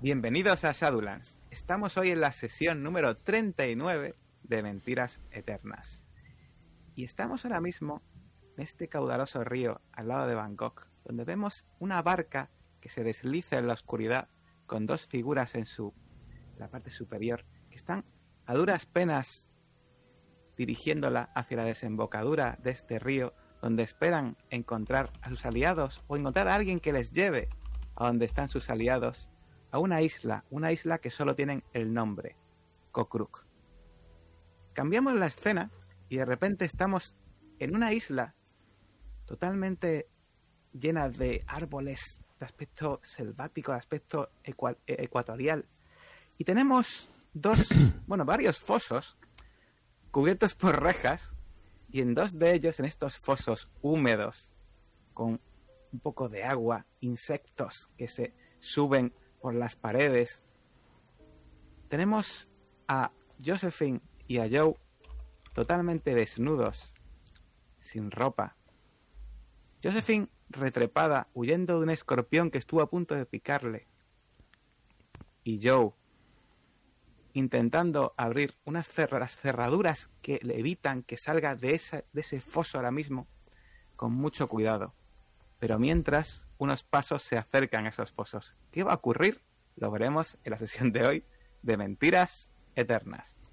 Bienvenidos a Shadowlands. Estamos hoy en la sesión número 39 de Mentiras Eternas. Y estamos ahora mismo en este caudaloso río al lado de Bangkok, donde vemos una barca que se desliza en la oscuridad con dos figuras en su la parte superior que están a duras penas dirigiéndola hacia la desembocadura de este río donde esperan encontrar a sus aliados o encontrar a alguien que les lleve a donde están sus aliados, a una isla, una isla que solo tienen el nombre, Kokruk. Cambiamos la escena y de repente estamos en una isla totalmente llena de árboles de aspecto selvático, de aspecto ecuatorial. Y tenemos dos, bueno, varios fosos cubiertos por rejas y en dos de ellos, en estos fosos húmedos, con un poco de agua, insectos que se suben por las paredes, tenemos a Josephine y a Joe totalmente desnudos, sin ropa. Josephine retrepada, huyendo de un escorpión que estuvo a punto de picarle. Y Joe, intentando abrir unas cerraduras que le evitan que salga de, ese, de ese foso ahora mismo, con mucho cuidado. Pero mientras, unos pasos se acercan a esos fosos. ¿Qué va a ocurrir? Lo veremos en la sesión de hoy de Mentiras Eternas.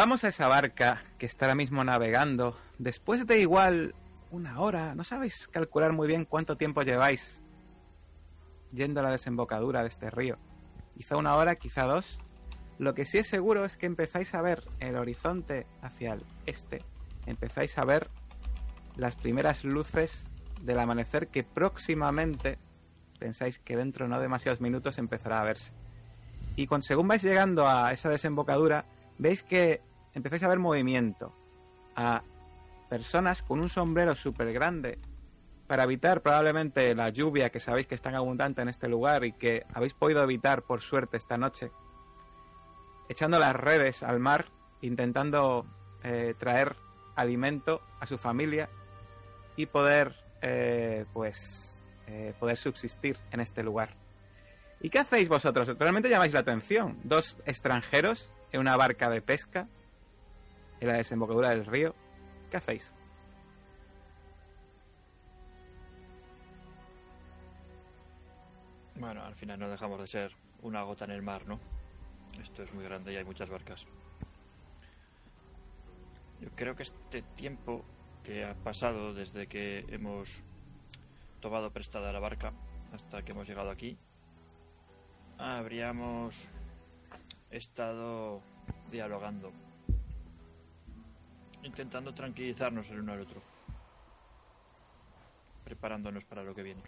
Vamos a esa barca que está ahora mismo navegando. Después de igual una hora, no sabéis calcular muy bien cuánto tiempo lleváis yendo a la desembocadura de este río. Quizá una hora, quizá dos. Lo que sí es seguro es que empezáis a ver el horizonte hacia el este. Empezáis a ver las primeras luces del amanecer que próximamente, pensáis que dentro no demasiados minutos empezará a verse. Y según vais llegando a esa desembocadura, veis que empezáis a ver movimiento. A personas con un sombrero súper grande para evitar probablemente la lluvia que sabéis que es tan abundante en este lugar y que habéis podido evitar por suerte esta noche. Echando las redes al mar, intentando eh, traer alimento a su familia y poder, eh, pues, eh, poder subsistir en este lugar. ¿Y qué hacéis vosotros? Realmente llamáis la atención. Dos extranjeros en una barca de pesca en la desembocadura del río. ¿Qué hacéis? Bueno, al final no dejamos de ser una gota en el mar, ¿no? Esto es muy grande y hay muchas barcas. Yo creo que este tiempo que ha pasado desde que hemos tomado prestada la barca hasta que hemos llegado aquí, habríamos estado dialogando, intentando tranquilizarnos el uno al otro, preparándonos para lo que viene.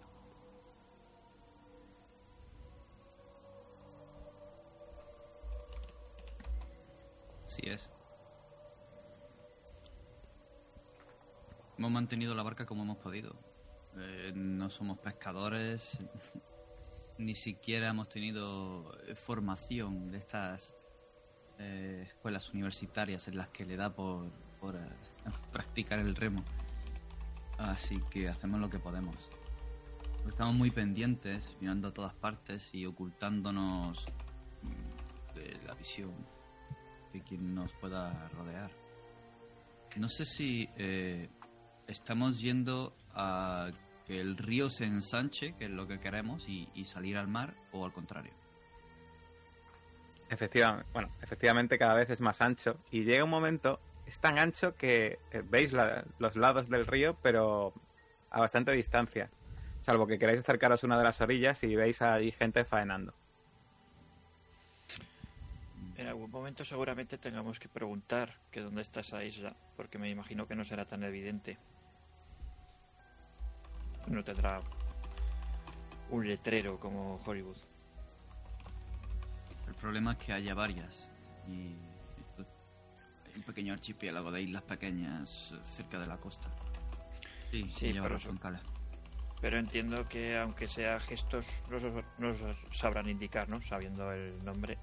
Así es. Hemos mantenido la barca como hemos podido. Eh, no somos pescadores, ni siquiera hemos tenido eh, formación de estas eh, escuelas universitarias en las que le da por, eh, practicar el remo. Así que hacemos lo que podemos. Estamos muy pendientes, mirando a todas partes y ocultándonos mm, de la visión de quien nos pueda rodear. No sé si estamos yendo a que el río se ensanche, que es lo que queremos, y, salir al mar, o al contrario. Efectivamente, bueno, efectivamente cada vez es más ancho y llega un momento es tan ancho que eh, veis la- los lados del río, pero a bastante distancia. Salvo que queráis acercaros a una de las orillas y veis ahí gente faenando. En algún momento seguramente tengamos que preguntar que dónde está esa isla, porque me imagino que no será tan evidente. No tendrá un letrero como Hollywood. El problema es que haya varias. Y un pequeño archipiélago de islas pequeñas eh, cerca de la costa. Sí, Sí, razón. Cala. Pero entiendo que aunque sea gestos, nos sabrán indicar, ¿no? Sabiendo el nombre.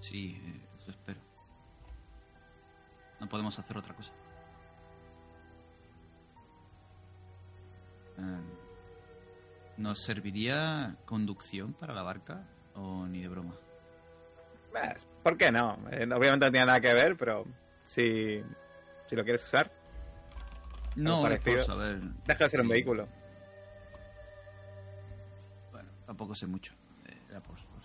Sí, eh, eso espero. No podemos hacer otra cosa. Eh, ¿Nos serviría conducción para la barca o ni de broma? ¿Por qué no? Eh, obviamente no tiene nada que ver, pero si, si lo quieres usar, No, es por saber. deja de ser un vehículo. Bueno, tampoco sé mucho. Eh, era por- por-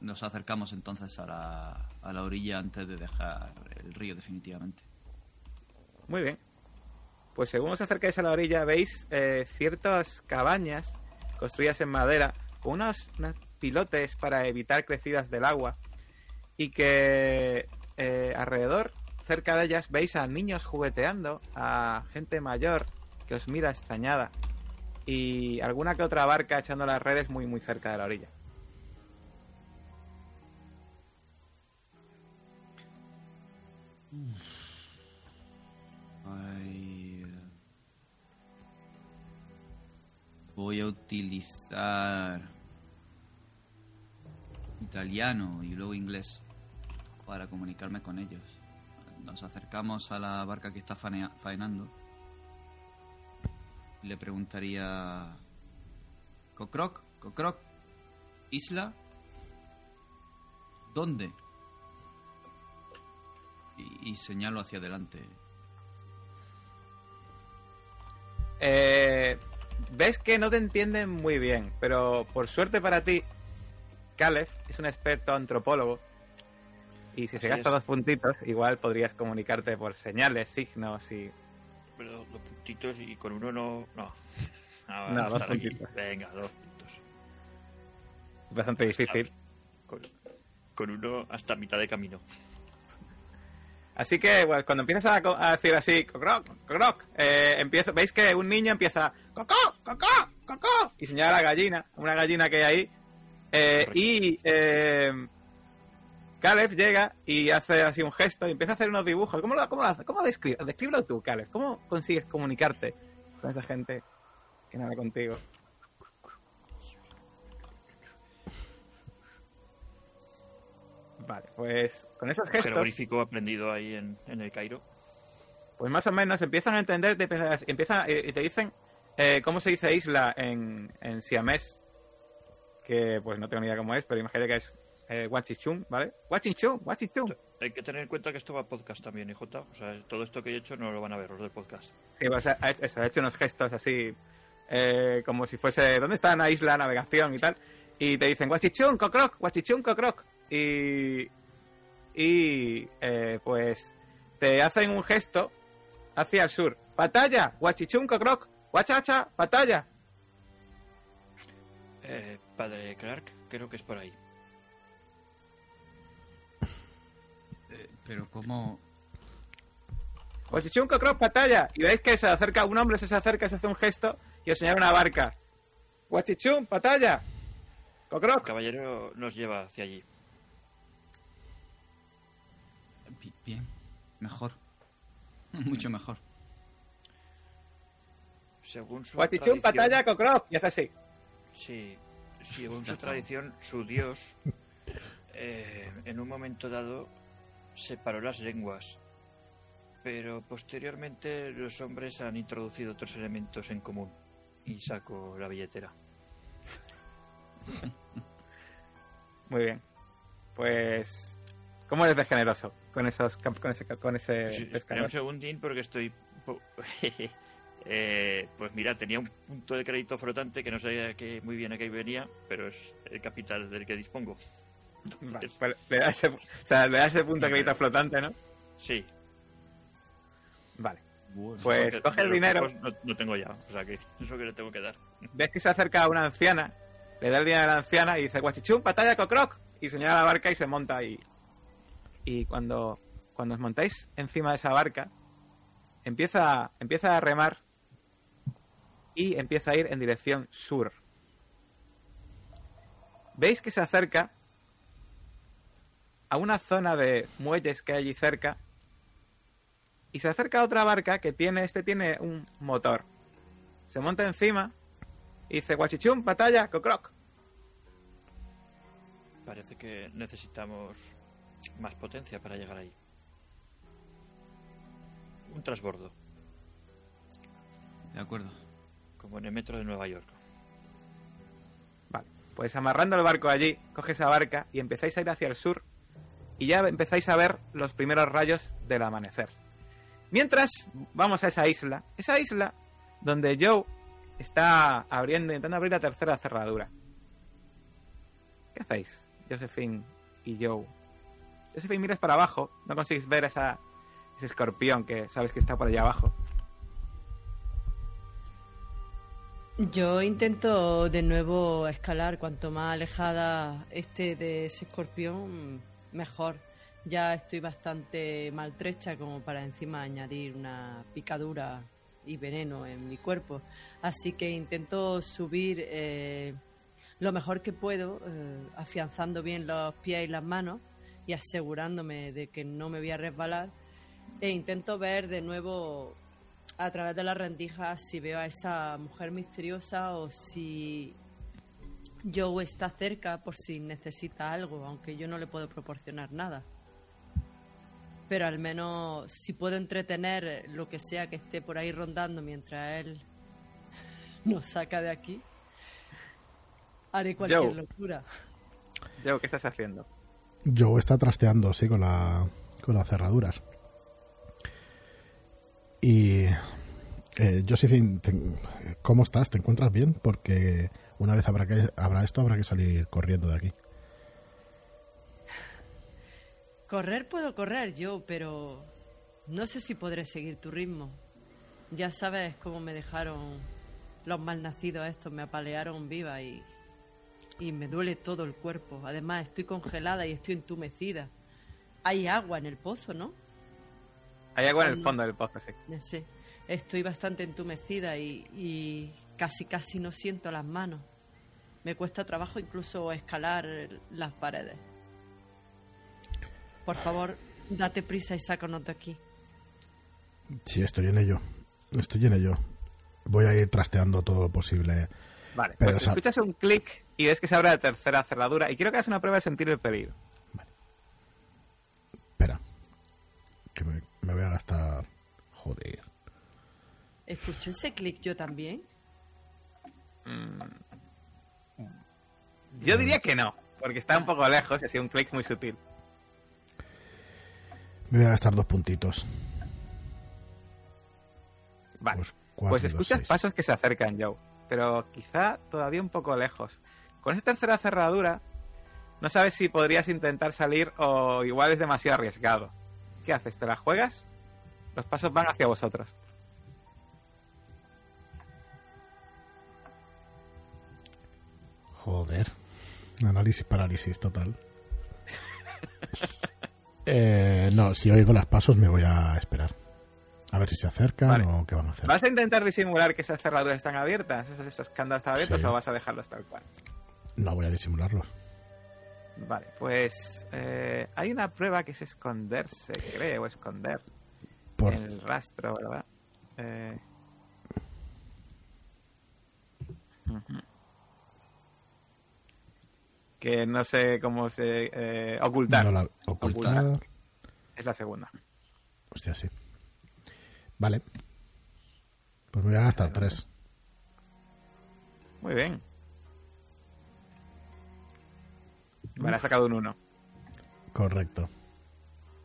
Nos acercamos entonces a la, a la orilla antes de dejar el río definitivamente. Muy bien. Pues según os acercáis a la orilla, veis eh, ciertas cabañas construidas en madera con unos, unos pilotes para evitar crecidas del agua y que eh, alrededor, cerca de ellas, veis a niños jugueteando, a gente mayor que os mira extrañada y alguna que otra barca echando las redes muy muy cerca de la orilla. Ay, Voy a utilizar italiano y luego inglés para comunicarme con ellos. Nos acercamos a la barca que está faenando. Le preguntaría... Cocroc, Cocroc, isla, ¿dónde? Y, y señalo hacia adelante. Eh, ves que no te entienden muy bien, pero por suerte para ti, Caleb es un experto antropólogo. Y si Así se gasta es. dos puntitos, igual podrías comunicarte por señales, signos y... Pero dos puntitos y con uno no. No, no, No, no dos aquí. puntitos. Venga, dos puntos. Bastante difícil. Con, con uno hasta mitad de camino. Así que bueno, cuando empiezas a, decir así, cocroc, cocroc, eh, empiezo, veis que un niño empieza, cocó, cocó, cocó, y señala a la gallina, una gallina que hay ahí, eh, y eh, Caleb llega y hace así un gesto y empieza a hacer unos dibujos. ¿Cómo lo, cómo lo? ¿Cómo descri- descríbelo tú, Caleb? ¿Cómo consigues comunicarte con esa gente que nada contigo? Vale, pues con esos gestos... Jeroglífico aprendido ahí en, en el Cairo. Pues más o menos empiezan a entender, te empiezan, a- empiezan eh, y te dicen eh, cómo se dice isla en, en siamés, que pues no tengo ni idea cómo es, pero imagínate que es eh, Wachichun, ¿vale? Wachichun, Wachichun. Hay que tener en cuenta que esto va a podcast también, IJ. O sea, todo esto que he hecho no lo van a ver los del podcast. Sí, pues, ha, ha hecho- eso, ha hecho unos gestos así, eh, como si fuese, ¿dónde está la isla, navegación y tal? Y te dicen, Wachichun, Cocroc, Wachichun, Cocroc. Y, y eh, pues te hacen un gesto hacia el sur. Batalla, Wachichun, Cocroc, Wachacha, batalla. Eh, padre Clark, creo que es por ahí. Pero ¿cómo...? Wachichun, Cocroc, batalla. Y veis que se acerca, un hombre se acerca, se hace un gesto y os señala una barca. Wachichun, batalla. El Cocroc. caballero nos lleva hacia allí. Bi- Bien, mejor. Mucho mejor. Según su Wachichun, tradición- batalla, Cocroc. Y hace así. Sí, según su tradición, su dios, eh, en un momento dado, separó las lenguas. Pero posteriormente los hombres han introducido otros elementos en común. Y saco la billetera. Muy bien. Pues. ¿Cómo eres de generoso con esos con ese con ese Sí, espera un segundín porque estoy... Eh, pues mira, tenía un punto de crédito flotante que no sabía que muy bien a qué venía, pero es el capital del que dispongo. Vale, le da ese, o sea, le da ese punto de crédito flotante, ¿no? Sí. Vale. Bueno, Pues coge el dinero. No, no tengo ya, o sea que eso que le tengo que dar. Ves que se acerca a una anciana, le da el dinero a la anciana y dice, guachichum, patalla, cocroc. Y señala la barca y se monta ahí. Y cuando, cuando os montáis encima de esa barca, empieza, empieza a remar y empieza a ir en dirección sur. Veis que se acerca a una zona de muelles que hay allí cerca y se acerca a otra barca que tiene, este tiene un motor. Se monta encima y dice, guachichum, batalla, cocroc. Parece que necesitamos más potencia para llegar ahí. Un transbordo, De acuerdo. como en el metro de Nueva York. Vale, pues amarrando el barco allí, coge esa barca y empezáis a ir hacia el sur y ya empezáis a ver los primeros rayos del amanecer. Mientras vamos a esa isla, esa isla donde Joe está abriendo, intentando abrir la tercera cerradura. ¿Qué hacéis, Josephine y Joe? Josephine, miras para abajo, no conseguís ver ese escorpión que sabes que está por allá abajo. Yo intento de nuevo escalar. Cuanto más alejada esté de ese escorpión, mejor. Ya estoy bastante maltrecha como para encima añadir una picadura y veneno en mi cuerpo. Así que intento subir eh, lo mejor que puedo, eh, afianzando bien los pies y las manos y asegurándome de que no me voy a resbalar. E intento ver de nuevo a través de las rendijas si veo a esa mujer misteriosa o si Joe está cerca por si necesita algo, aunque yo no le puedo proporcionar nada. Pero al menos si puedo entretener lo que sea que esté por ahí rondando mientras él nos saca de aquí, haré cualquier Joe. locura. Joe, ¿qué estás haciendo? Joe está trasteando, sí, con, la, con las cerraduras. Y. Eh, Josephine, te- ¿cómo estás? ¿Te encuentras bien? Porque una vez habrá, que, habrá esto, habrá que salir corriendo de aquí. Correr puedo correr yo, pero no sé si podré seguir tu ritmo. Ya sabes cómo me dejaron los malnacidos estos, me apalearon viva y, y me duele todo el cuerpo. Además, estoy congelada y estoy entumecida. Hay agua en el pozo, ¿no? Hay agua en el fondo del pozo, sí. Sé. Estoy bastante entumecida y, y casi casi no siento las manos. Me cuesta trabajo incluso escalar las paredes. Por favor, date prisa y sácanos de aquí. Sí, estoy en ello. Estoy en ello. Voy a ir trasteando todo lo posible. Vale, Pero, pues o sea- escuchas un clic y ves que se abre la tercera cerradura y quiero que hagas una prueba de sentir el peligro. Espera. Que me, me voy a gastar. Joder. ¿Escucho ese clic yo también? Yo diría que no, porque está un poco lejos y ha sido un clic muy sutil. Me voy a gastar dos puntitos. Vale, Pues cuatro pues dos, escuchas pasos que se acercan, Joe, pero quizá todavía un poco lejos. Con esta tercera cerradura, no sabes si podrías intentar salir o igual es demasiado arriesgado. ¿Qué haces? ¿Te la juegas? Los pasos van hacia vosotros. Joder. Análisis parálisis total. Eh, no, si oigo los pasos me voy a esperar. A ver si se acercan Vale. o qué van a hacer. ¿Vas a intentar disimular que esas cerraduras están abiertas? ¿Esos, esos candados están abiertos Sí. o vas a dejarlos tal cual? No voy a disimularlos. Vale, pues eh, hay una prueba que es esconderse, creo, esconder Por, el rastro, ¿verdad? Eh. Que no sé cómo se... eh, ocultar. no la- ocultar. Ocultar. Es la segunda. Hostia, sí. Vale. Pues me voy a gastar tres. Muy bien. Vale, ha sacado un 1. Correcto.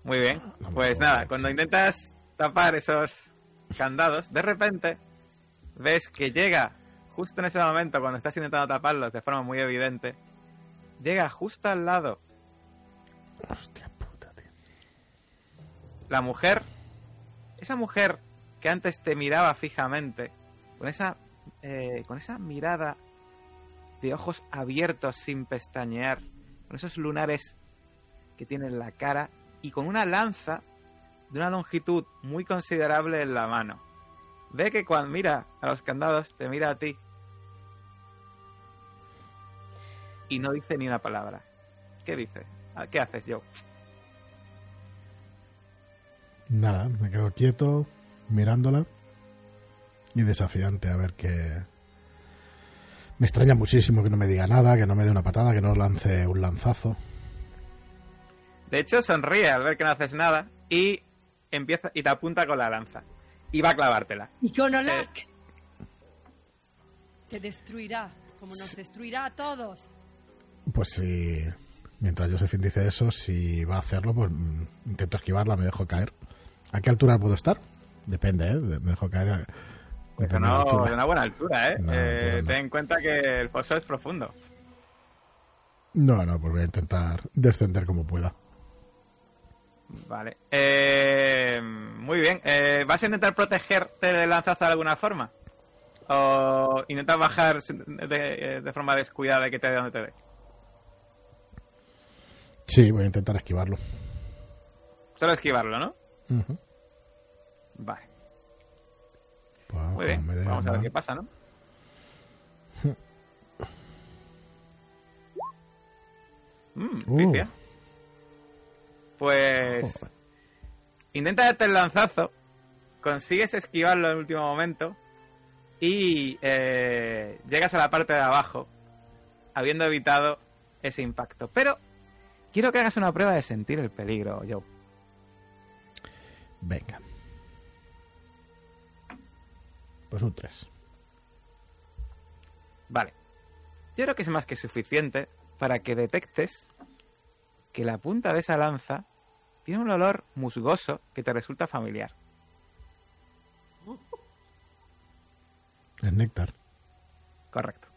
Muy bien. Pues nada, cuando intentas tapar esos candados, de repente ves que llega justo en ese momento, cuando estás intentando taparlos de forma muy evidente, llega justo al lado Hostia puta, tío. la mujer, esa mujer que antes te miraba fijamente, con esa, eh, con esa mirada de ojos abiertos sin pestañear, con esos lunares que tiene en la cara y con una lanza de una longitud muy considerable en la mano. Ve que cuando mira a los candados, te mira a ti. Y no dice ni una palabra. ¿Qué dice? Ah, ¿Qué haces, Joe? Nada, me quedo quieto, mirándola. Y desafiante, a ver qué. Me extraña muchísimo que no me diga nada, que no me dé una patada, que no lance un lanzazo. De hecho, sonríe al ver que no haces nada y empieza y te apunta con la lanza. Y va a clavártela. Y con Olak. Te destruirá, como nos destruirá a todos. Pues si. Mientras Josephine dice eso, si va a hacerlo, pues mm, intento esquivarla, me dejo caer. ¿A qué altura puedo estar? Depende, ¿eh? Me dejo caer. a- Pues de la no, de una buena altura, ¿eh? No, Eh, no. Ten en cuenta que el foso es profundo. No, no, pues voy a intentar descender como pueda. Vale. Eh, muy bien. Eh, ¿Vas a intentar protegerte del lanzazo de alguna forma? ¿O intentas bajar de, de forma descuidada y que te dé donde te dé? Sí, voy a intentar esquivarlo. Solo esquivarlo, ¿no? Ujú. Vale. Pues, Muy bien. me dé Vamos a ver qué pasa, ¿no? Mm, Uh. Pues Joder. intenta darte el lanzazo, consigues esquivarlo en el último momento y eh, llegas a la parte de abajo, habiendo evitado ese impacto. Pero quiero que hagas una prueba de sentir el peligro, Joe. Venga. Pues un 3. Vale. Yo creo que es más que suficiente para que detectes que la punta de esa lanza tiene un olor musgoso que te resulta familiar. Es néctar. Correcto.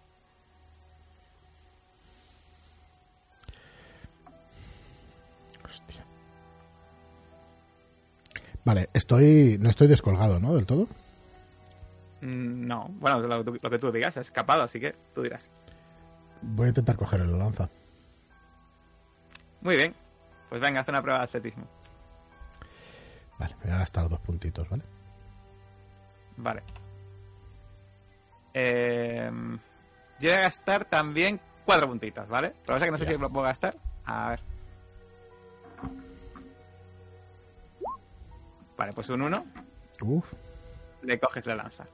Vale, estoy. No estoy descolgado, ¿no? Del todo. Mm, No, bueno, lo, lo que tú digas, has escapado, así que tú dirás. Voy a intentar coger la lanza. Muy bien. Pues venga, haz una prueba de atletismo. Vale, me voy a gastar dos puntitos, ¿vale? Vale. Eh, yo voy a gastar también cuatro puntitos, ¿vale? Pero pasa que no sé si lo puedo gastar. A ver. Vale, pues un uno. Uf. Le coges la lanza.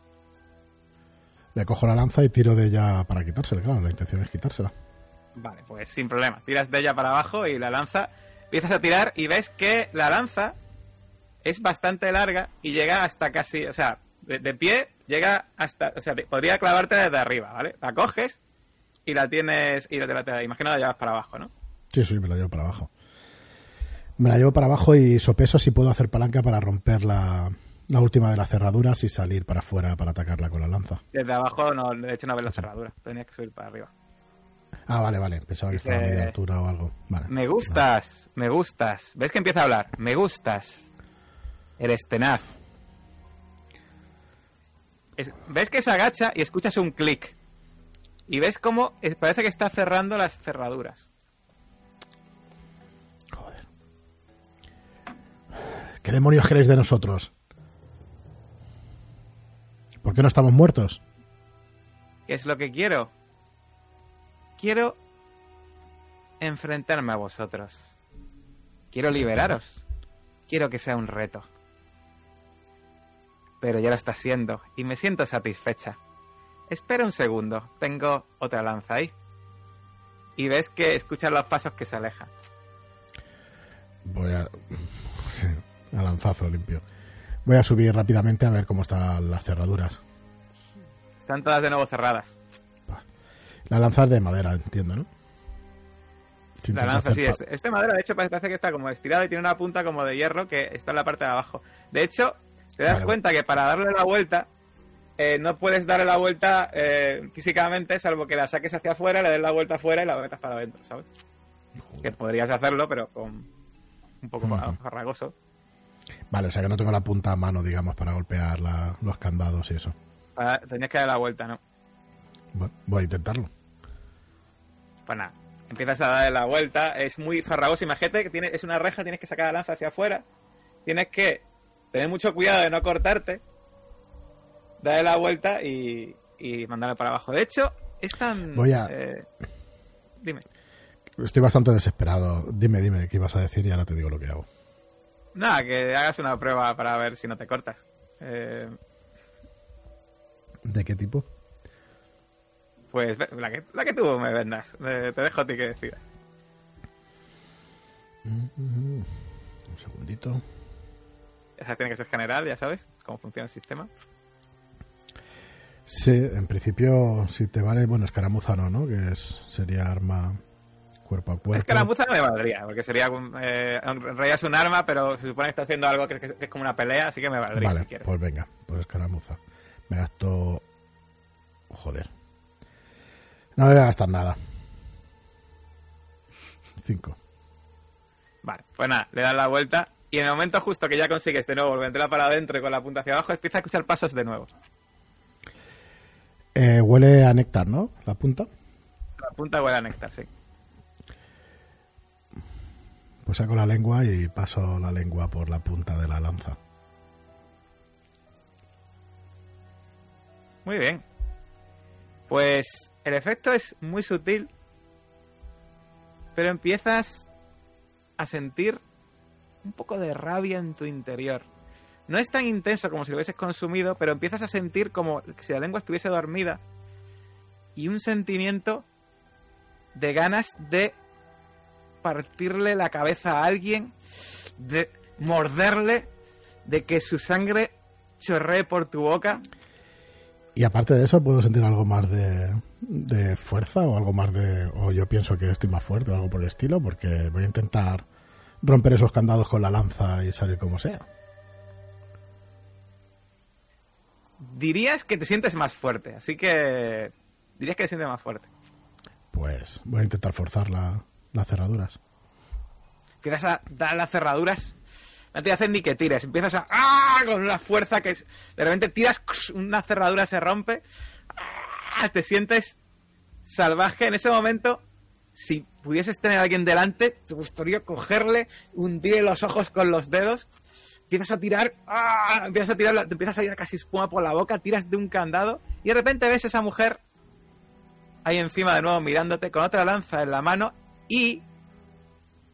Le cojo la lanza y tiro de ella para quitársela, claro. La intención es quitársela. Vale, pues sin problema. Tiras de ella para abajo y la lanza. Empiezas a tirar y ves que la lanza es bastante larga y llega hasta casi. O sea, de, de pie llega hasta. O sea, te- podría clavarte desde arriba, ¿vale? La coges y la tienes. Y la, te la, te la- imagino la llevas para abajo, ¿no? Sí, sí, me la llevo para abajo. Me la llevo para abajo y sopeso si puedo hacer palanca para romper la, la última de las cerraduras y salir para afuera para atacarla con la lanza. Desde abajo, no, de hecho, no ves la cerradura. Tenías que subir para arriba. Ah, vale, vale. Pensaba que estaba a Eh, media altura o algo. Vale. Me gustas, me gustas. ¿Ves que empieza a hablar? Me gustas. Eres tenaz. Es- ¿Ves que se agacha y escuchas un clic? Y ves cómo es- parece que está cerrando las cerraduras. ¿Qué demonios queréis de nosotros? ¿Por qué no estamos muertos? ¿Qué es lo que quiero? Quiero enfrentarme a vosotros. Quiero liberaros. Quiero que sea un reto. Pero ya lo está siendo y me siento satisfecha. Espera un segundo, tengo otra lanza ahí. Y ves que escuchas los pasos que se alejan. Voy a... A lanzazo limpio. Voy a subir rápidamente a ver cómo están las cerraduras. Están todas de nuevo cerradas. La lanza es de madera, entiendo, ¿no? La lanza sí pa- es. Este madera, de hecho, parece que está como estirada y tiene una punta como de hierro que está en la parte de abajo. De hecho, te das Vale, cuenta que para darle la vuelta, eh, no puedes darle la vuelta eh, físicamente, salvo que la saques hacia afuera, le des la vuelta afuera y la metas para adentro, ¿sabes? Que podrías hacerlo, pero con un poco Ujú. farragoso. Vale, o sea que no tengo la punta a mano, digamos, para golpear la- los candados y eso. Para- Tenías que dar la vuelta, ¿no? Bueno, voy a intentarlo. Pues nada, empiezas a darle la vuelta, es muy farragoso, imagínate que tiene, es una reja, tienes que sacar la lanza hacia afuera, tienes que tener mucho cuidado de no cortarte, darle la vuelta y, y mandarla para abajo. De hecho, es tan... Voy a- eh, dime. Estoy bastante desesperado. Dime, dime qué ibas a decir y ahora te digo lo que hago. Nada, que hagas una prueba para ver si no te cortas. Eh, ¿De qué tipo? pues la que, la que tú me vendas, Eh, te dejo a ti que decidas. Un segundito. Esa tiene que ser general, ya sabes cómo funciona el sistema. Sí, en principio, si te vale, bueno, escaramuza no, ¿no? Que es, sería arma cuerpo a cuerpo. Escaramuza no me valdría, porque sería eh, en realidad es un arma, pero se supone que está haciendo algo que, que- que es como una pelea, así que me valdría Vale, si quieres. pues venga, pues escaramuza. Me gasto... Joder. No me voy a gastar nada. Cinco. Vale, pues nada, le das la vuelta y en el momento justo que ya consigues de nuevo volverla para adentro y con la punta hacia abajo, empieza a escuchar pasos de nuevo. Eh, huele a néctar, ¿no? La punta. La punta huele a néctar, sí. Pues saco la lengua y paso la lengua por la punta de la lanza. Muy bien. Pues el efecto es muy sutil, pero empiezas a sentir un poco de rabia en tu interior. No es tan intenso como si lo hubieses consumido, pero empiezas a sentir como si la lengua estuviese dormida y un sentimiento de ganas de partirle la cabeza a alguien, de morderle, de que su sangre chorree por tu boca. Y aparte de eso, puedo sentir algo más de, de fuerza o algo más de... O yo pienso que estoy más fuerte o algo por el estilo, porque voy a intentar romper esos candados con la lanza y salir como sea. dirías que te sientes más fuerte, así que dirías que te sientes más fuerte. Pues voy a intentar forzar la- las cerraduras. Empiezas a dar las cerraduras, no te hacen ni que tires, empiezas a ¡ah! con una fuerza que de repente tiras, una cerradura se rompe, ¡ah! te sientes salvaje en ese momento. Si pudieses tener a alguien delante, te gustaría cogerle, hundirle los ojos con los dedos, empiezas a tirar, ¡ah! empiezas a tirar, te empiezas a salir casi espuma por la boca, tiras de un candado y de repente ves a esa mujer ahí encima de nuevo mirándote con otra lanza en la mano y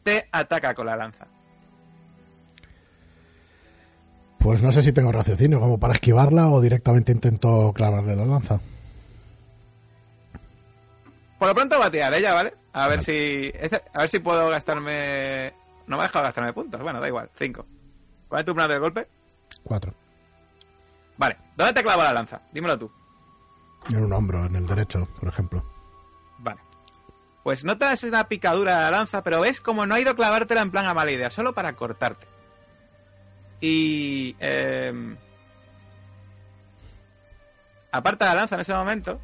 te ataca con la lanza. Pues no sé si tengo raciocinio como para esquivarla o directamente intento clavarle la lanza. Por lo pronto va a tirar ella, ¿vale? A ver si. A ver si puedo gastarme. No me ha dejado gastarme puntos. Bueno, da igual. Cinco. ¿Cuál es tu plan de golpe? Cuatro. Vale. ¿Dónde te clava la lanza? Dímelo tú. En un hombro, en el derecho, por ejemplo. Pues notas una picadura de la lanza, pero ves como no ha ido a clavártela en plan a mala idea, solo para cortarte. Y. Eh, aparta la lanza en ese momento.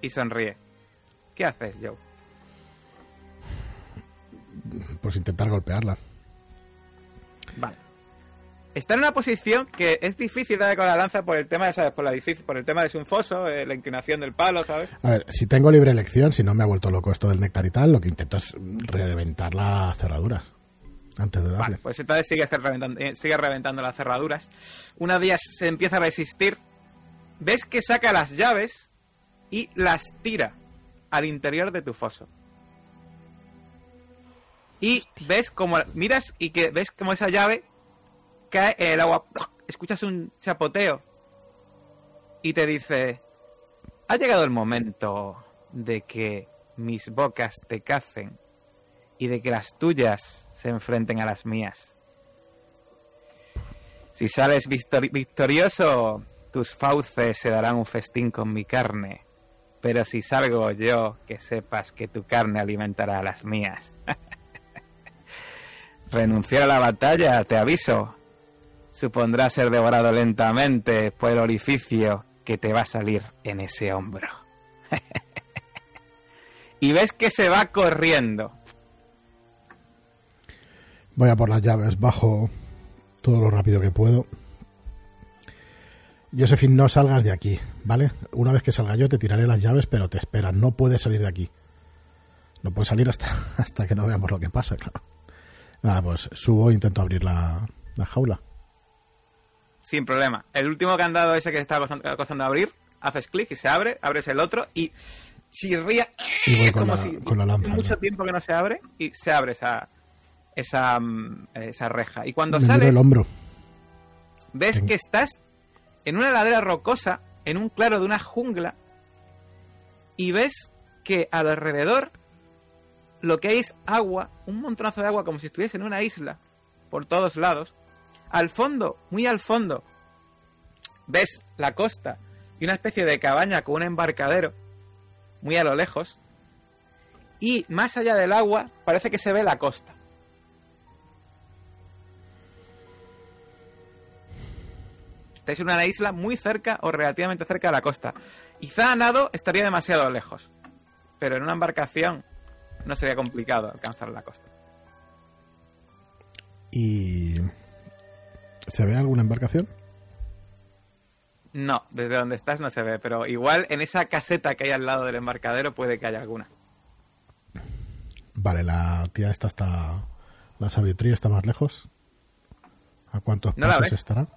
Y sonríe. ¿Qué haces, Joe? Pues intentar golpearla. Vale. Está en una posición que es difícil darle con la lanza por el tema de, ¿sabes? Por, la difícil, por el tema de su foso, eh, la inclinación del palo, ¿sabes? A ver, si tengo libre elección, si no me ha vuelto loco esto del néctar y tal, lo que intento es reventar las cerraduras. Antes de darle. Vale, pues entonces sigue, reventando, eh, sigue reventando las cerraduras. Una de ellas se empieza a resistir. Ves que saca las llaves y las tira al interior de tu foso. Y ves como miras y que ves como esa llave cae el agua. Escuchas un chapoteo y te dice: Ha llegado el momento de que mis bocas te cacen y de que las tuyas se enfrenten a las mías. Si sales victori- victorioso, tus fauces se darán un festín con mi carne. Pero si salgo yo, que sepas que tu carne alimentará a las mías. Renunciar a la batalla, te aviso. Supondrá ser devorado lentamente por el orificio que te va a salir en ese hombro. y ves que se va corriendo. Voy a por las llaves, bajo todo lo rápido que puedo. Josephine, no salgas de aquí, ¿vale? Una vez que salga yo te tiraré las llaves, pero te esperas, no puedes salir de aquí. No puedes salir hasta, hasta que no veamos lo que pasa, claro. Nada, pues subo e intento abrir la, la jaula. Sin problema. El último candado ese que está costando, costando abrir, haces clic y se abre, abres el otro y chirría Y voy con como la, si con la lanza. mucho ¿no? tiempo que no se abre y se abre esa esa, mm, esa reja. Y cuando Me sales, el hombro. ves que estás en una ladera rocosa, en un claro de una jungla, y ves que alrededor lo que hay es agua, un montonazo de agua, como si estuviese en una isla, por todos lados. Al fondo, muy al fondo, ves la costa y una especie de cabaña con un embarcadero, muy a lo lejos. Y más allá del agua, parece que se ve la costa. Estáis en una isla muy cerca o relativamente cerca de la costa. Quizá a nado estaría demasiado lejos. Pero en una embarcación no sería complicado alcanzar la costa. ¿Y se ve alguna embarcación? No, desde donde estás no se ve, pero igual en esa caseta que hay al lado del embarcadero puede que haya alguna. Vale, la tía esta está... La sabitría está más lejos. ¿A cuántos ¿No pasos estará?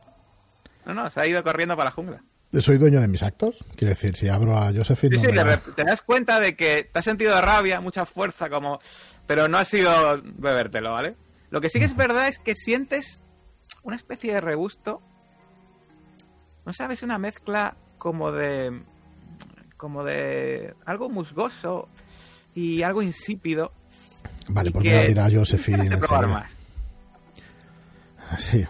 No, no, se ha ido corriendo para la jungla. ¿Soy dueño de mis actos? Quiero decir, si abro a Josephine... Sí, no sí, te das cuenta de que te has sentido rabia, mucha fuerza, como... Pero no ha sido bebértelo, ¿vale? Lo que sí que es verdad es que sientes una especie de regusto. No sabes, una mezcla como de... como de... algo musgoso y algo insípido. Vale, pues voy a abrir a Josephine. Sí,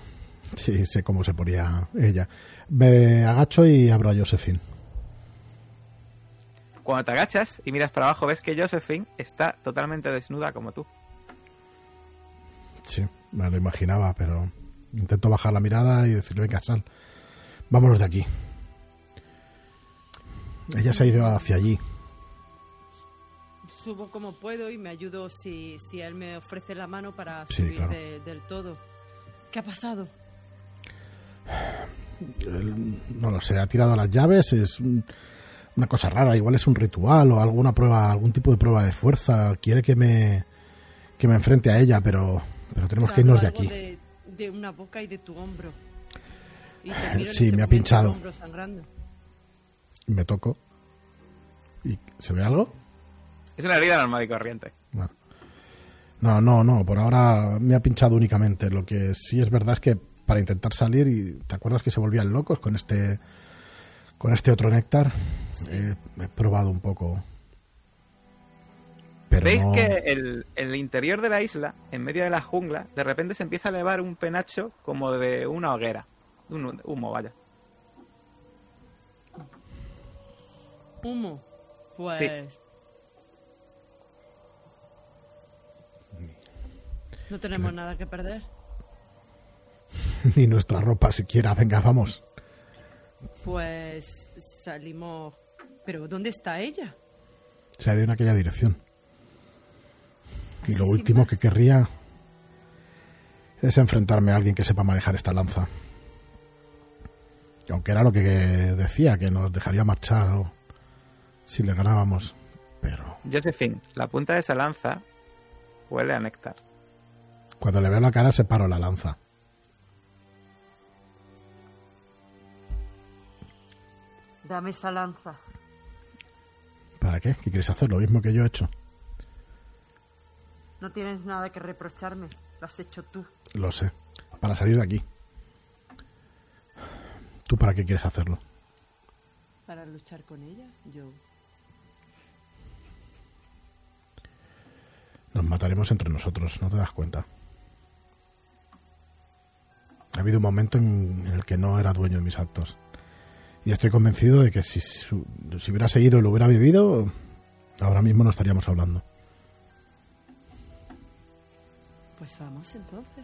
sí, sé cómo se ponía ella. Me agacho y abro a Josephine. Cuando te agachas y miras para abajo ves que Josephine está totalmente desnuda como tú. Sí, me lo imaginaba, pero intento bajar la mirada y decirle, venga, sal, vámonos de aquí. Ella se ha ido hacia allí. Subo como puedo y me ayudo si, si él me ofrece la mano para Sí, subir claro. de- del todo. ¿Qué ha pasado? No lo sé, ha tirado las llaves, es un- una cosa rara, igual es un ritual o alguna prueba, algún tipo de prueba de fuerza, quiere que me que me enfrente a ella, pero pero tenemos Te que irnos de aquí. De, de una boca y de tu hombro. Y te en Sí, me ha pinchado. hombro sangrando. Me toco. ¿Y se ve algo? Es una herida normal y corriente. No. No, no, no, por ahora me ha pinchado únicamente. Lo que sí es verdad es que para intentar salir, y ¿te acuerdas que se volvían locos con este con este otro néctar? Eh, he probado un poco. Pero Veis no- que el, el interior de la isla, en medio de la jungla, de repente se empieza a elevar un penacho como de una hoguera. Un humo, vaya. Humo. Pues. No tenemos nada que perder. ni nuestra ropa siquiera. Venga, vamos. Pues salimos. Pero ¿dónde está ella? Se ha ido en aquella dirección. Y lo último que querría es enfrentarme a alguien que sepa manejar esta lanza. Aunque era lo que decía, que nos dejaría marchar o si le ganábamos. Pero Josephine, la punta de esa lanza huele a néctar. cuando le veo la cara separo la lanza. Dame esa lanza. ¿Para qué? ¿Qué quieres hacer? Lo mismo que yo he hecho. No tienes nada que reprocharme. Lo has hecho tú. Lo sé. Para salir de aquí. ¿Tú para qué quieres hacerlo? Para luchar con ella, yo. Nos mataremos entre nosotros, ¿no te das cuenta? Ha habido un momento en el que no era dueño de mis actos. Y estoy convencido de que si, su- si hubiera seguido y lo hubiera vivido, ahora mismo no estaríamos hablando. Pues vamos entonces.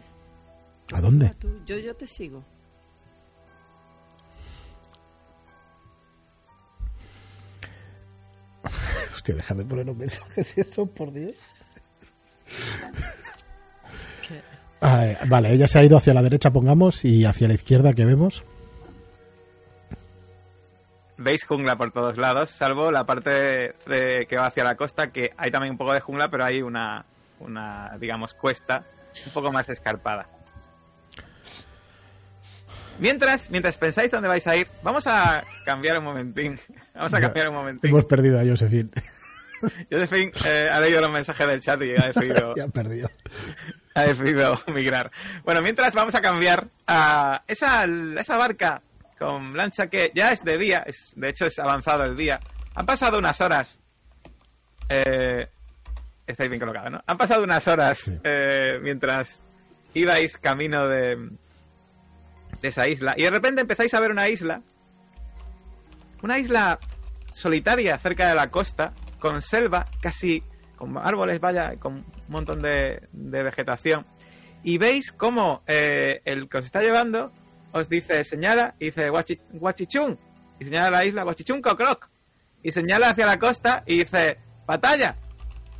¿A dónde? Tú. Yo, yo te sigo. Hostia, dejar de poner los mensajes y eso, por Dios. Ah, eh, vale, ella se ha ido hacia la derecha, pongamos, y hacia la izquierda que vemos. Veis jungla por todos lados, salvo la parte de- que va hacia la costa, que hay también un poco de jungla, pero hay una, una digamos, cuesta un poco más escarpada. Mientras, mientras pensáis dónde vais a ir, vamos a cambiar un momentín. Vamos a cambiar un momentín. Hemos perdido a Josephine. Josephine eh, ha leído los mensajes del chat y ha decidido, ya ha perdido. ha decidido migrar. Bueno, mientras vamos a cambiar a esa, esa barca con lancha que ya es de día, es, de hecho es avanzado el día. Han pasado unas horas. Eh, estáis bien colocados, ¿no? Han pasado unas horas Sí. eh, mientras ibais camino de, de esa isla. Y de repente empezáis a ver una isla. Una isla solitaria cerca de la costa, con selva, casi con árboles, vaya, con un montón de, de vegetación. Y veis cómo eh, el que os está llevando os dice, señala, y dice "Guachi- Guachichún. Y señala la isla, Guachichún Cocroc. Y señala hacia la costa y dice, Patalla.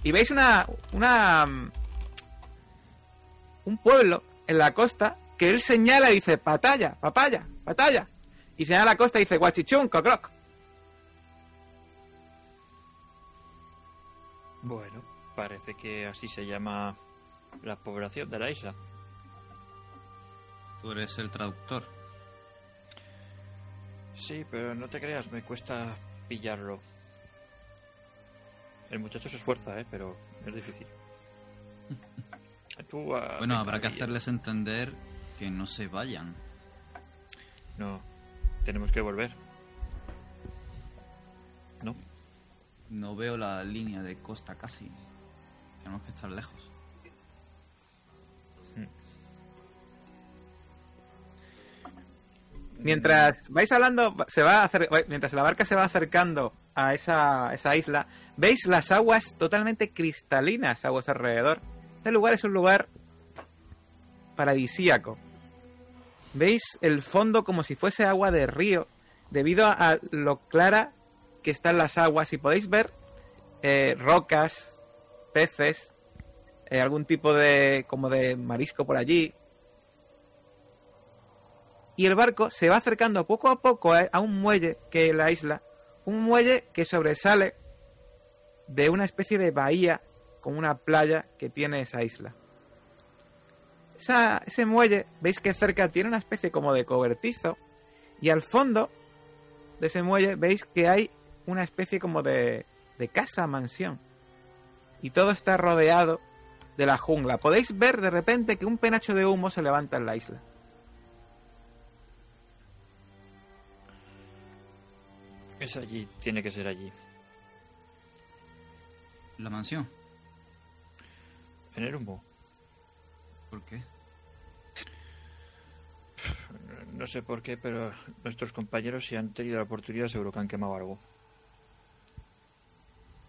Y veis una, una, mm, un pueblo en la costa que él señala y dice, Patalla, papaya, patalla. Y señala la costa y dice, Guachichún Cocroc. Bueno, parece que así se llama la población de la isla. Tú eres el traductor. Sí, pero no te creas, me cuesta pillarlo. El muchacho se esfuerza, ¿eh? Pero es difícil. Tú, ah, Bueno, habrá que hacerles entender que no se vayan. No, tenemos que volver. ¿No? No veo la línea de costa casi. Tenemos que estar lejos. Mientras vais hablando, se va a hacer, mientras la barca se va acercando a esa, esa isla, veis las aguas totalmente cristalinas a vuestro alrededor. Este lugar es un lugar paradisíaco. Veis el fondo como si fuese agua de río, debido a, lo clara que están las aguas y podéis ver eh, rocas, peces, eh, algún tipo de como de marisco por allí, y el barco se va acercando poco a poco a, a un muelle que la isla, un muelle que sobresale de una especie de bahía con una playa que tiene esa isla. Ese muelle, veis que cerca tiene una especie como de cobertizo y al fondo de ese muelle veis que hay una especie como de, de casa, mansión. Y todo está rodeado de la jungla. Podéis ver de repente que un penacho de humo se levanta en la isla. Es allí, tiene que ser allí. La mansión. En el humo. ¿Por qué? No sé por qué, pero nuestros compañeros si han tenido la oportunidad seguro que han quemado algo.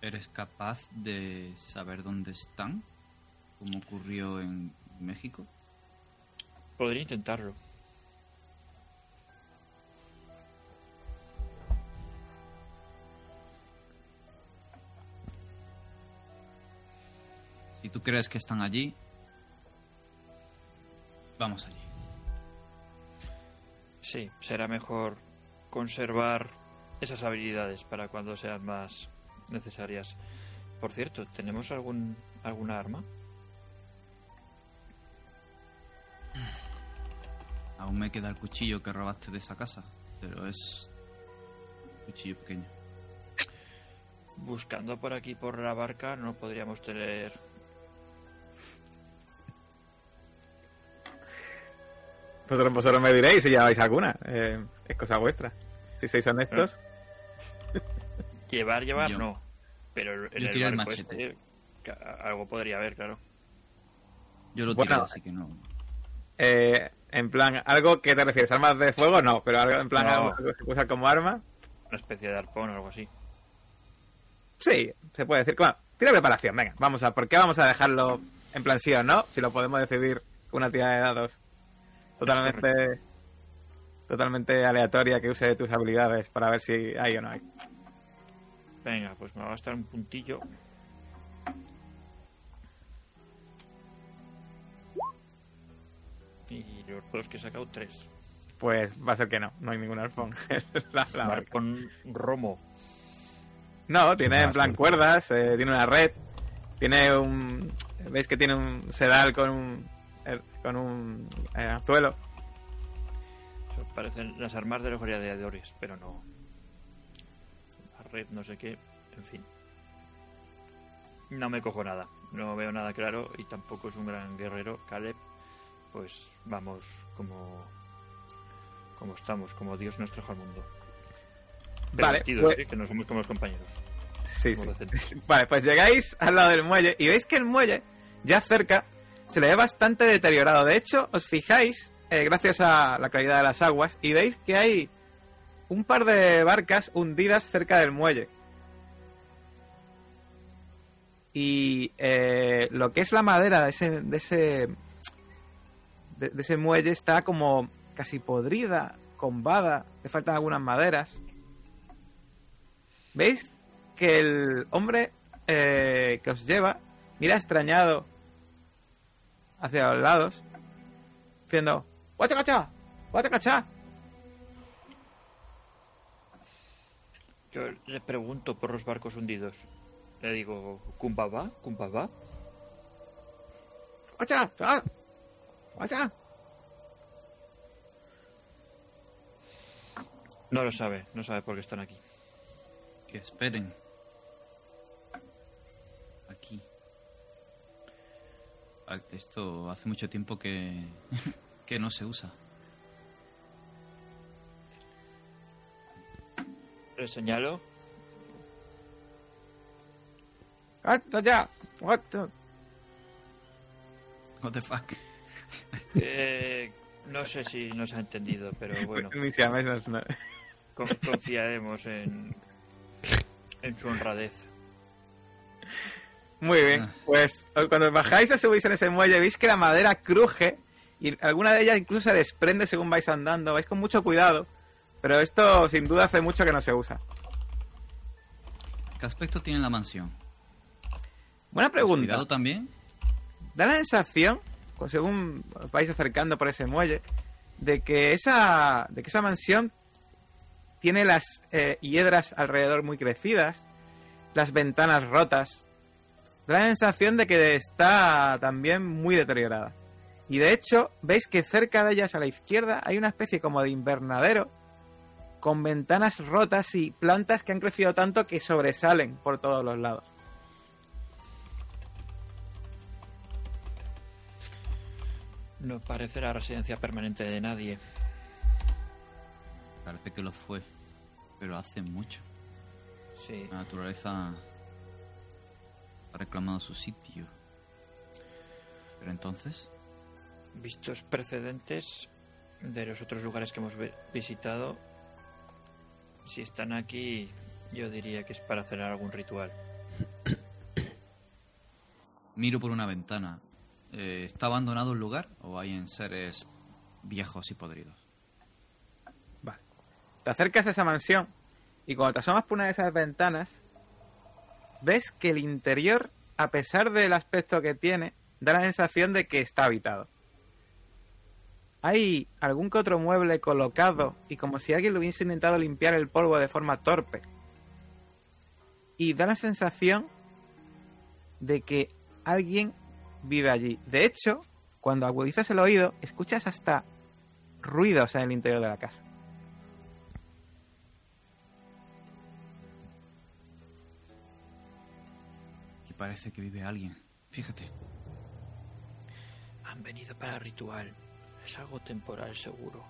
¿Eres capaz de saber dónde están? Como ocurrió en México. Podría intentarlo. Tú crees que están allí, vamos allí. Sí, será mejor conservar esas habilidades para cuando sean más necesarias. Por cierto, ¿tenemos algún alguna arma? Aún me queda el cuchillo que robaste de esa casa, pero es un cuchillo pequeño. Buscando por aquí por la barca no podríamos tener Vosotros, vosotros me diréis si lleváis alguna. Eh, es cosa vuestra. Si sois honestos. llevar llevar Yo- no, pero en yo el el barco machete. este, algo podría haber, claro. Yo lo tiré, Bueno. así que no. Eh, en plan, ¿algo que te refieres? ¿Armas de fuego? No, pero algo en plan No. algo que se usa como arma. Una especie de arpón o algo así. Sí, se puede decir. Bueno, tira preparación, venga, vamos a. ¿Por qué vamos a dejarlo en plan sí o no? Si lo podemos decidir una tirada de dados totalmente. Totalmente aleatoria que use tus habilidades para ver si hay o no hay. Venga, pues me va a gastar un puntillo. Yo los que he sacado tres. Pues va a ser que no, no hay ningún arpón. la, romo. No, tiene en plan suerte. cuerdas, eh, tiene una red, tiene un... ¿Veis que tiene un sedal con un... con un eh, anzuelo? Eso parecen las armas de los gladiadores, pero no. La red, no sé qué, en fin. No me cojo nada, no veo nada claro y tampoco es un gran guerrero. Caleb, pues vamos como. como estamos, como Dios nos trajo al mundo. Vale, pues- ¿eh? que no somos como los compañeros. Sí, sí. Vale, pues llegáis al lado del muelle y veis que el muelle, ya cerca, se le ve bastante deteriorado. De hecho, os fijáis, eh, gracias a la calidad de las aguas, y veis que hay un par de barcas hundidas cerca del muelle. Y eh, lo que es la madera de ese, de ese, de, ese muelle está como casi podrida, combada, le faltan algunas maderas. ¿Veis? que el hombre eh, que os lleva mira extrañado hacia los lados, diciendo: ¡Guacha, cacha! ¡Guacha, cacha! Yo le pregunto por los barcos hundidos. Le digo, ¿Kumbaba? ¿Kumbaba? ¡Guacha! ¡Guacha! No lo sabe, no sabe por qué están aquí. Que esperen. Esto hace mucho tiempo que, que no se usa. Le señalo. ¡Guacha! What the fuck. Eh, no sé si nos ha entendido, pero bueno, con- confiaremos en, en su honradez. Muy bien, Ah. pues cuando bajáis o subís en ese muelle, veis que la madera cruje y alguna de ellas incluso se desprende según vais andando. Vais con mucho cuidado, pero esto sin duda hace mucho que no se usa. ¿Qué aspecto tiene la mansión? Buena pregunta. ¿Cuidado también? da la sensación, pues, según os vais acercando por ese muelle, de que esa, de que esa mansión tiene las eh, hiedras alrededor muy crecidas, las ventanas rotas. Da la sensación de que está también muy deteriorada. Y de hecho, veis que cerca de ellas a la izquierda hay una especie como de invernadero con ventanas rotas y plantas que han crecido tanto que sobresalen por todos los lados. No parece la residencia permanente de nadie. Parece que lo fue. Pero hace mucho. Sí. La naturaleza ha reclamado su sitio. Pero entonces, Vistos precedentes de los otros lugares que hemos ve- visitado, si están aquí, yo diría que es para hacer algún ritual. miro por una ventana. Eh, ¿Está abandonado el lugar o hay en seres viejos y podridos? Vale. Te acercas a esa mansión y cuando te asomas por una de esas ventanas, ves que el interior, a pesar del aspecto que tiene, da la sensación de que está habitado. Hay algún que otro mueble colocado y como si alguien lo hubiese intentado limpiar el polvo de forma torpe. Y da la sensación de que alguien vive allí. De hecho, cuando agudizas el oído, escuchas hasta ruidos en el interior de la casa. Y parece que vive alguien. Fíjate. Han venido para el ritual. Es algo temporal, seguro.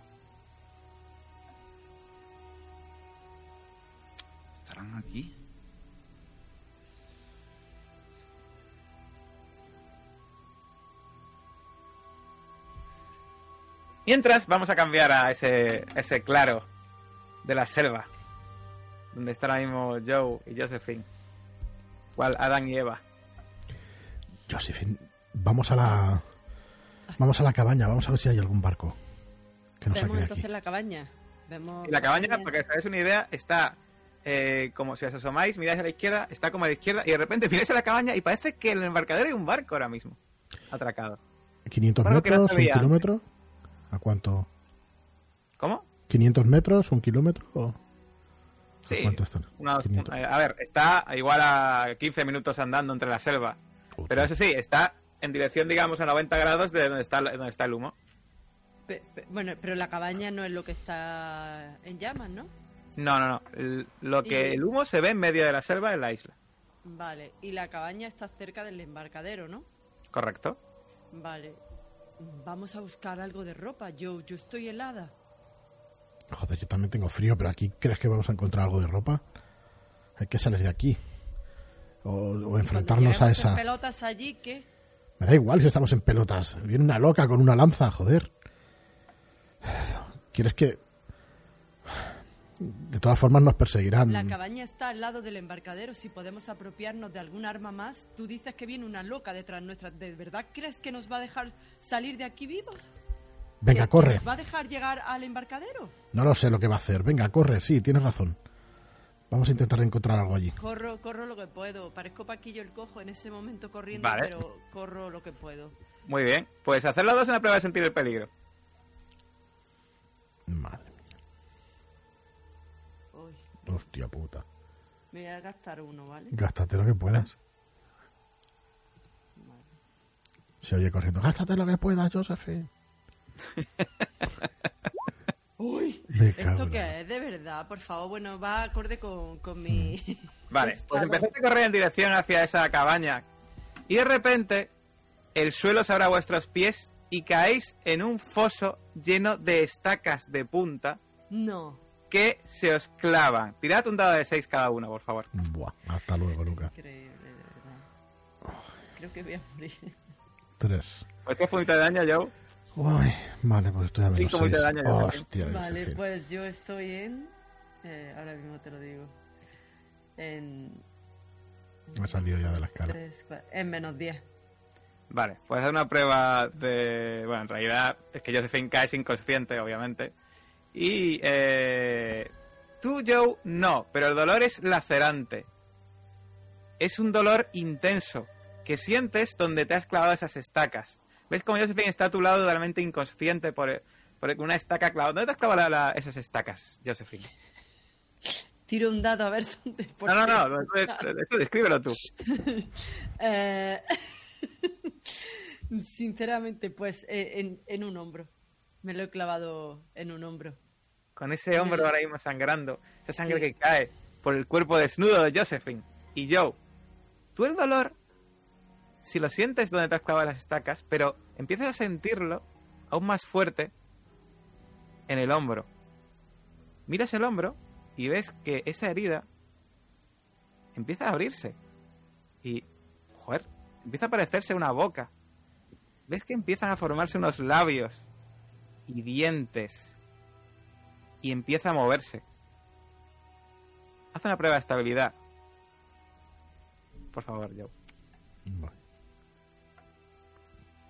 ¿Estarán aquí? Mientras, vamos a cambiar a ese, ese claro de la selva, donde está ahora mismo Joe y Josephine. Cual Adán y Eva. Josephine, vamos a la. Vamos a la cabaña, vamos a ver si hay algún barco que nos Vemos saque de entonces aquí. la cabaña. Vemos Y la cabaña, para que os hagáis una idea, está eh, como si os asomáis, miráis a la izquierda, está como a la izquierda, y de repente miráis a la cabaña y parece que en el embarcadero hay un barco ahora mismo, atracado. 500 Algo que no metros, un kilómetro. ¿A cuánto? ¿Cómo? ¿500 metros? ¿Un kilómetro? o- ¿A Sí. cuánto están? Una- 500. a ver, está igual a 15 minutos andando entre la selva. Joder. Pero eso sí, está en dirección, digamos, a 90 grados de donde está, donde está el humo. Pe- pe- bueno, pero la cabaña no es lo que está en llamas, ¿no? No, no, no. El- lo que Y- el humo se ve en medio de la selva en la isla. Vale, y la cabaña está cerca del embarcadero, ¿no? Correcto. Vale. Vamos a buscar algo de ropa. Yo, yo estoy helada. Joder, yo también tengo frío, pero aquí ¿crees que vamos a encontrar algo de ropa? Hay que salir de aquí. O, o enfrentarnos a lleguemos en esa... pelotas allí, ¿qué? Me da igual si estamos en pelotas. Viene una loca con una lanza, joder. ¿Quieres que...? De todas formas nos perseguirán. La cabaña está al lado del embarcadero. Si podemos apropiarnos de algún arma más, tú dices que viene una loca detrás nuestra. ¿De verdad crees que nos va a dejar salir de aquí vivos? Venga, ¿Que- que corre. ¿Nos va a dejar llegar al embarcadero? No lo sé lo que va a hacer. Venga, corre. Sí, tienes razón. Vamos a intentar encontrar algo allí. Corro, corro lo que puedo. Parezco Paquillo el cojo en ese momento corriendo, Vale. pero corro lo que puedo. Muy bien. Pues hacer las dos una prueba de sentir el peligro. Madre mía. Uy, Hostia puta. me voy a gastar uno, ¿vale? Gástate lo que puedas. Se oye corriendo. Gástate lo que puedas, Josephine. Uy, ¿esto qué es? De verdad, por favor. Bueno, va acorde con, con mi... Vale, pues empezáis a correr en dirección hacia esa cabaña. Y de repente, el suelo se abre a vuestros pies y caéis en un foso lleno de estacas de punta No. que se os clavan. Tirad un dado de 6 cada uno, por favor. Buah, hasta luego, Luca. Increíble, de verdad. Creo que voy a morir. Tres. Pues qué punto de daño, Joe. Uy, vale, pues estoy a menos seis. Hostia, Vale, pues yo estoy en... eh, ahora mismo te lo digo. En... Me ha salido ya de la escala. tres, en menos 10. Vale, puedes hacer una prueba de... Bueno, en realidad es que Josephine cae inconsciente, obviamente. Y... Eh... Tú, Joe, no, pero el dolor es lacerante. Es un dolor intenso que sientes donde te has clavado esas estacas. ¿Ves cómo Josephine está a tu lado totalmente inconsciente por, por una estaca clavada? ¿Dónde te has clavado la- la- esas estacas, Josephine? Tiro un dado a ver dónde... No, no, no, eso, descríbelo tú. Eh, Sinceramente, pues eh, en, en un hombro. Me lo he clavado en un hombro. Con ese hombro ahora mismo sangrando, esa sangre Sí. que cae por el cuerpo desnudo de Josephine. Y Joe, tú el dolor, si lo sientes donde te has clavado las estacas, pero empiezas a sentirlo aún más fuerte en el hombro. Miras el hombro y ves que esa herida empieza a abrirse. Y, joder, empieza a parecerse una boca. Ves que empiezan a formarse unos labios y dientes y empieza a moverse. Haz una prueba de estabilidad. Por favor, Joe. Vale.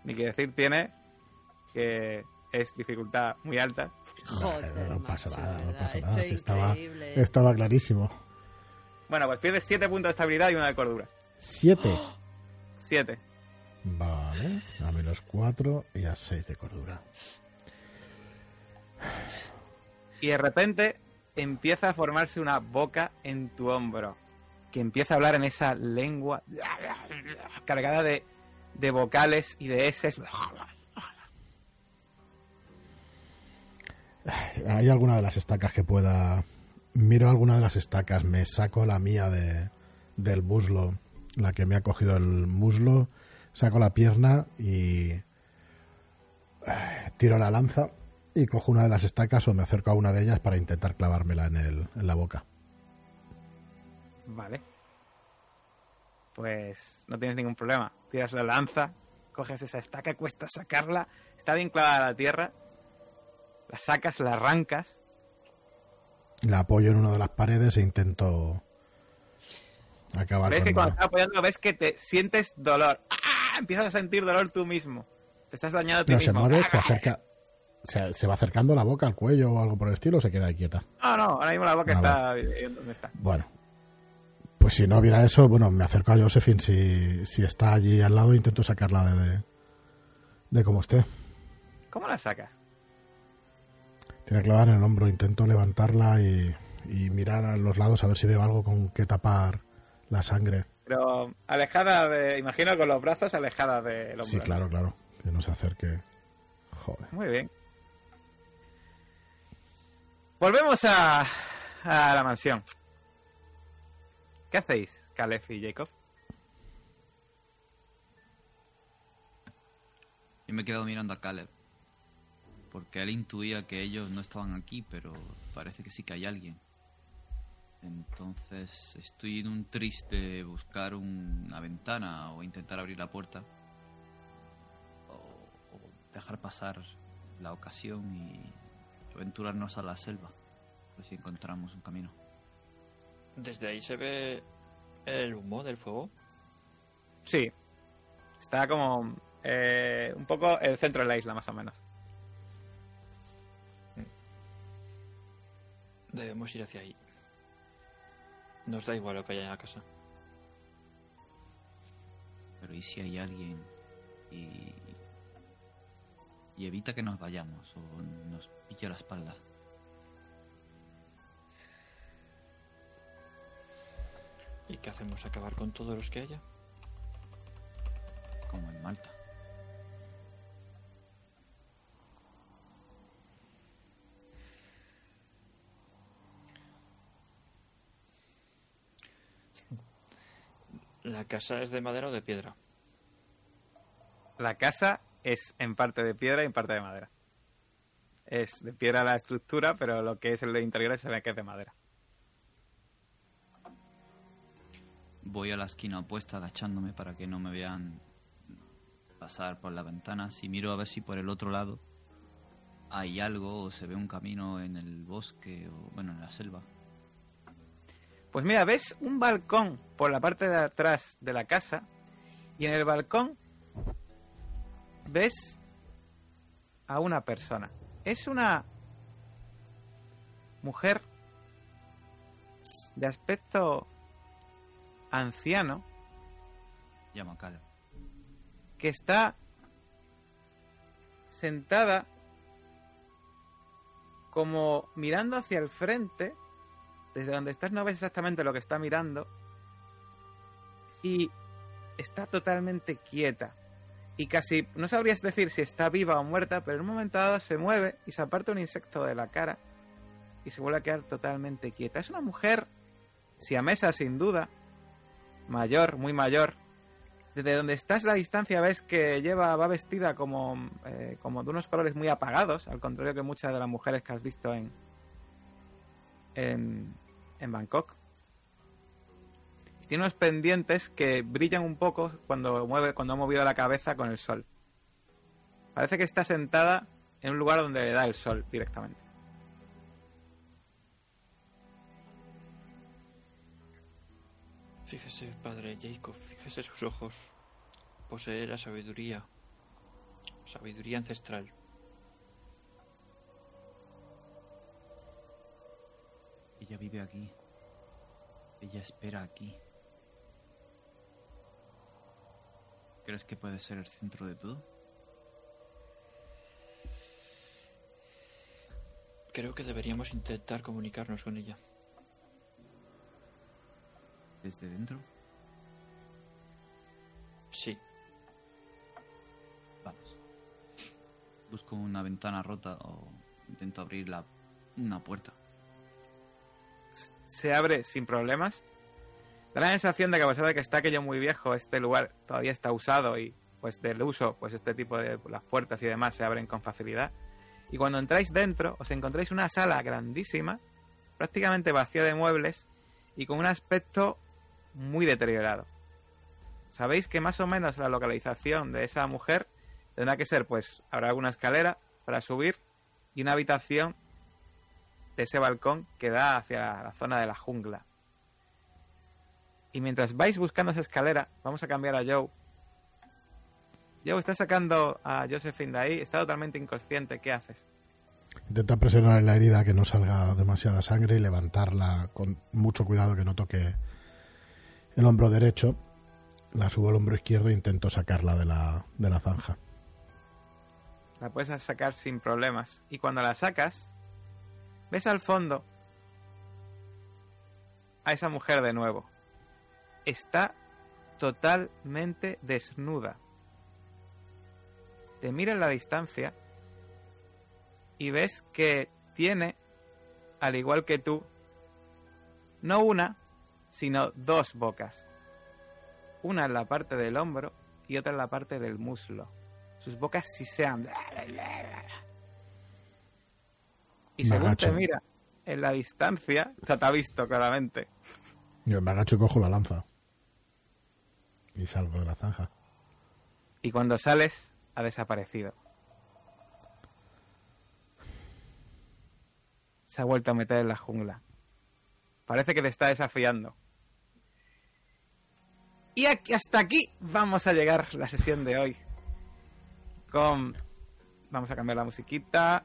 Ni que decir tiene que es dificultad muy alta. Joder, no, no pasa macho, nada, no ¿verdad? pasa nada. es si estaba, estaba clarísimo. Bueno, pues pierdes 7 puntos de estabilidad y una de cordura. Siete. 7. Vale, a menos cuatro y a seis de cordura. Y de repente empieza a formarse una boca en tu hombro. Que empieza a hablar en esa lengua cargada de, de vocales y de eses. ¿Hay alguna de las estacas que pueda... Miro alguna de las estacas, me saco la mía de, del muslo, la que me ha cogido el muslo, saco la pierna y eh, tiro la lanza y cojo una de las estacas o me acerco a una de ellas para intentar clavármela en, el, en la boca. Vale. Pues no tienes ningún problema. Tiras la lanza, coges esa estaca, cuesta sacarla, está bien clavada a la tierra, la sacas, la arrancas. La apoyo en una de las paredes e intento acabar ves con que cuando estás apoyando ves que te sientes dolor. ¡Ah! Empiezas a sentir dolor tú mismo. Te estás dañando a ti Pero se mueve, se acerca... Se, se va acercando la boca al cuello o algo por el estilo o se queda quieta. No, no, ahora mismo la boca Ah, está donde está. Bueno, pues si no hubiera eso, bueno, me acerco a Josephine. Si, si está allí al lado, intento sacarla de, de, de como esté. ¿Cómo la sacas? Tiene clavada en el hombro. Intento levantarla y, y mirar a los lados a ver si veo algo con que tapar la sangre. Pero alejada de. Imagino con los brazos alejada del hombro. Sí, claro, claro. Que no se acerque. Joder. Muy bien. Volvemos a, a la mansión. ¿Qué hacéis, Caleb y Jacob? Yo me he quedado mirando a Caleb. Porque él intuía que ellos no estaban aquí, pero parece que sí que hay alguien. Entonces estoy en un triste buscar un- una ventana o intentar abrir la puerta. O, o dejar pasar la ocasión y aventurarnos a la selva. Pues si encontramos un camino. Desde ahí se ve el humo del fuego. Sí. Está como. eh, un poco el centro de la isla, más o menos. Debemos ir hacia ahí. Nos da igual lo que haya en la casa. Pero ¿y si hay alguien y, y evita que nos vayamos o nos pille la espalda? ¿Y qué hacemos? ¿Acabar con todos los que haya? Como en Malta. ¿La casa es de madera o de piedra? La casa es en parte de piedra y en parte de madera. Es de piedra la estructura, pero lo que es el interior se ve que es de madera. Voy a la esquina opuesta agachándome para que no me vean pasar por la ventana. Si miro a ver si por el otro lado hay algo o se ve un camino en el bosque o bueno, en la selva. Pues mira, ves un balcón por la parte de atrás de la casa y en el balcón ves a una persona. Es una mujer de aspecto anciano Llama que está sentada como mirando hacia el frente. Desde donde estás no ves exactamente lo que está mirando. Y está totalmente quieta. Y casi no sabrías decir si está viva o muerta, pero en un momento dado se mueve y se aparta un insecto de la cara y se vuelve a quedar totalmente quieta. Es una mujer siamesa sin duda, mayor, muy mayor, desde donde estás la distancia ves que lleva va vestida como, eh, como de unos colores muy apagados, al contrario que muchas de las mujeres que has visto en, en, en Bangkok. Tiene unos pendientes que brillan un poco cuando mueve cuando ha movido la cabeza con el sol. Parece que está sentada en un lugar donde le da el sol directamente. Fíjese, padre Jacob, fíjese sus ojos. Posee la sabiduría. Sabiduría ancestral. Ella vive aquí. Ella espera aquí. ¿Crees que puede ser el centro de todo? Creo que deberíamos intentar comunicarnos con ella. ¿Desde dentro? Sí, Vamos. Busco una ventana rota o intento abrir la, una puerta. Se abre sin problemas. Da la sensación de que a pesar de que está aquello muy viejo, este lugar todavía está usado y pues del uso, pues este tipo de las puertas y demás se abren con facilidad. Y cuando entráis dentro, os encontráis una sala grandísima, prácticamente vacía de muebles y con un aspecto muy deteriorado. Sabéis que más o menos la localización de esa mujer tendrá que ser, pues, habrá alguna escalera para subir y una habitación de ese balcón que da hacia la zona de la jungla. Y mientras vais buscando esa escalera, vamos a cambiar a Joe. Joe está sacando a Josephine de ahí, está totalmente inconsciente. ¿Qué haces? Intenta presionar la herida que no salga demasiada sangre y levantarla con mucho cuidado que no toque el hombro derecho. La subo al hombro izquierdo e intento sacarla de la, de la zanja. La puedes sacar sin problemas. Y cuando la sacas, ves al fondo a esa mujer de nuevo. Está totalmente desnuda. Te mira en la distancia y ves que tiene, al igual que tú, no una, sino dos bocas. Una en la parte del hombro y otra en la parte del muslo. Sus bocas sí sean... Y según te mira en la distancia, o sea, te ha visto claramente. Yo me agacho y cojo la lanza. Y salgo de la zanja. Y cuando sales, ha desaparecido. Se ha vuelto a meter en la jungla. Parece que te está desafiando. Y aquí- hasta aquí vamos a llegar la sesión de hoy. Con... Vamos a cambiar la musiquita.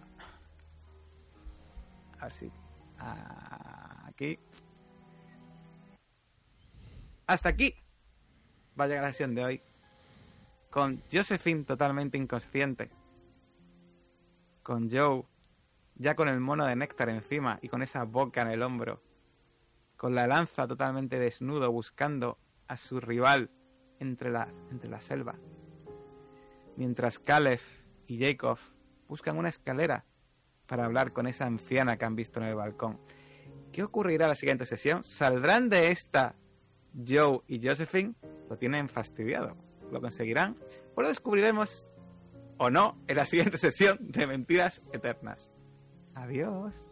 A ver si... Aquí. Hasta aquí va a llegar la sesión de hoy con Josephine totalmente inconsciente, con Joe ya con el mono de néctar encima y con esa boca en el hombro, con la lanza totalmente desnudo buscando a su rival entre la, entre la selva, mientras Caleb y Jacob buscan una escalera para hablar con esa anciana que han visto en el balcón. ¿Qué ocurrirá en la siguiente sesión? ¿Saldrán de esta Joe y Josephine? Lo tienen fastidiado. ¿Lo conseguirán? Pues lo descubriremos o no en la siguiente sesión de Mentiras Eternas. Adiós.